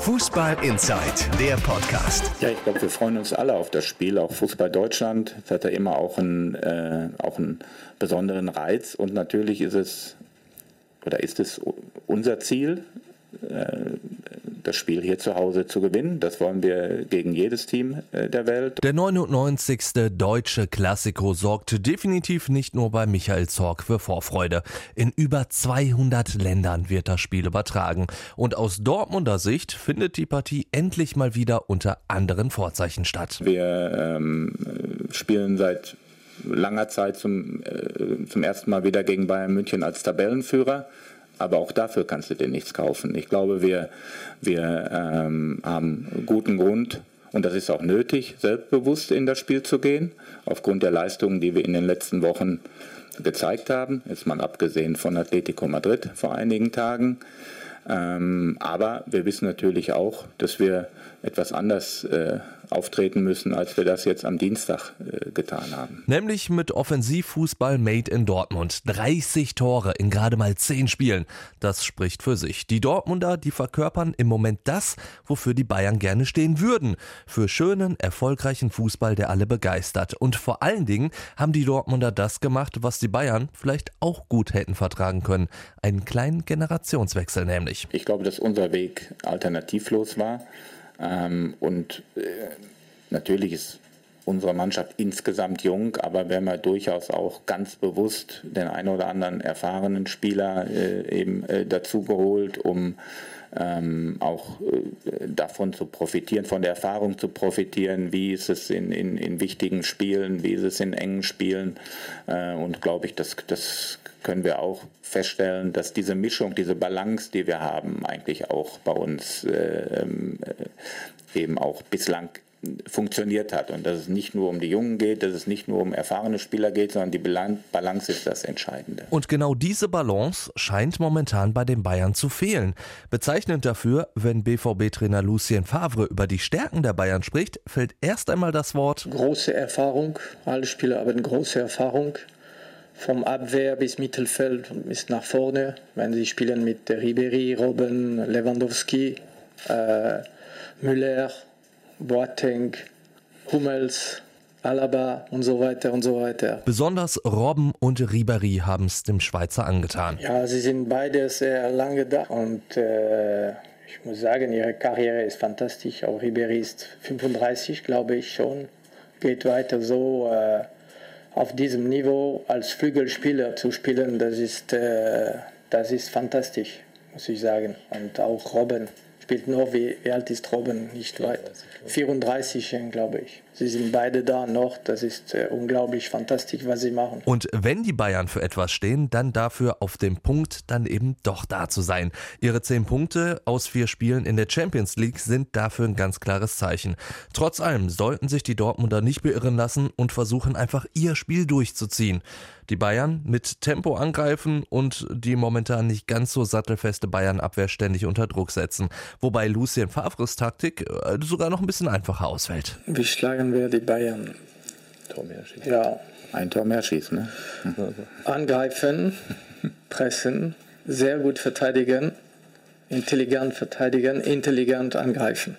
Fußball Inside, der Podcast. Ja, ich glaube, wir freuen uns alle auf das Spiel. Auch Fußball Deutschland das hat ja immer auch einen, äh, auch einen besonderen Reiz. Und natürlich ist es oder ist es unser Ziel, äh, das Spiel hier zu Hause zu gewinnen. Das wollen wir gegen jedes Team äh, der Welt. Der 99. deutsche Klassiko sorgt definitiv nicht nur bei Michael Zorg für Vorfreude. In über 200 Ländern wird das Spiel übertragen. Und aus Dortmunder Sicht findet die Partie endlich mal wieder unter anderen Vorzeichen statt. Wir ähm, spielen seit langer Zeit zum, äh, zum ersten Mal wieder gegen Bayern München als Tabellenführer. Aber auch dafür kannst du dir nichts kaufen. Ich glaube, wir, wir ähm, haben guten Grund, und das ist auch nötig, selbstbewusst in das Spiel zu gehen, aufgrund der Leistungen, die wir in den letzten Wochen gezeigt haben. Jetzt mal abgesehen von Atletico Madrid vor einigen Tagen. Ähm, aber wir wissen natürlich auch, dass wir etwas anders äh, auftreten müssen, als wir das jetzt am Dienstag äh, getan haben. Nämlich mit Offensivfußball made in Dortmund. 30 Tore in gerade mal 10 Spielen. Das spricht für sich. Die Dortmunder, die verkörpern im Moment das, wofür die Bayern gerne stehen würden. Für schönen, erfolgreichen Fußball, der alle begeistert. Und vor allen Dingen haben die Dortmunder das gemacht, was die Bayern vielleicht auch gut hätten vertragen können. Einen kleinen Generationswechsel nämlich. Ich glaube, dass unser Weg alternativlos war. Ähm, und äh, natürlich ist unsere Mannschaft insgesamt jung, aber wir haben ja durchaus auch ganz bewusst den einen oder anderen erfahrenen Spieler äh, eben äh, dazu geholt, um ähm, auch äh, davon zu profitieren, von der Erfahrung zu profitieren, wie ist es in, in, in wichtigen Spielen, wie ist es in engen Spielen. Äh, und glaube ich, das, das können wir auch feststellen, dass diese Mischung, diese Balance, die wir haben, eigentlich auch bei uns äh, ähm, äh, eben auch bislang funktioniert hat und dass es nicht nur um die Jungen geht, dass es nicht nur um erfahrene Spieler geht, sondern die Balance ist das Entscheidende. Und genau diese Balance scheint momentan bei den Bayern zu fehlen. Bezeichnend dafür, wenn BVB-Trainer Lucien Favre über die Stärken der Bayern spricht, fällt erst einmal das Wort große Erfahrung. Alle Spieler haben große Erfahrung. Vom Abwehr bis Mittelfeld bis nach vorne. Wenn sie spielen mit Ribery, Robben, Lewandowski, äh, Müller, Boateng, Hummels, Alaba und so weiter und so weiter. Besonders Robben und Ribéry haben es dem Schweizer angetan. Ja, sie sind beide sehr lange da und äh, ich muss sagen, ihre Karriere ist fantastisch. Auch Ribéry ist 35, glaube ich schon. Geht weiter so äh, auf diesem Niveau als Flügelspieler zu spielen, das ist, äh, das ist fantastisch, muss ich sagen. Und auch Robben spielt noch, wie, wie alt ist Robben? Nicht weit. 34, glaube ich. Sie sind beide da noch. Das ist äh, unglaublich fantastisch, was sie machen. Und wenn die Bayern für etwas stehen, dann dafür auf dem Punkt dann eben doch da zu sein. Ihre zehn Punkte aus vier Spielen in der Champions League sind dafür ein ganz klares Zeichen. Trotz allem sollten sich die Dortmunder nicht beirren lassen und versuchen einfach ihr Spiel durchzuziehen. Die Bayern mit Tempo angreifen und die momentan nicht ganz so sattelfeste Bayern-Abwehr ständig unter Druck setzen. Wobei Lucien Favres Taktik äh, sogar noch ein bisschen einfacher ausfällt. Wir schlagen wir die Bayern. Tor mehr schießen. Ja. Ein Tor mehr schießen, ne? Angreifen, pressen, sehr gut verteidigen, intelligent verteidigen, intelligent angreifen.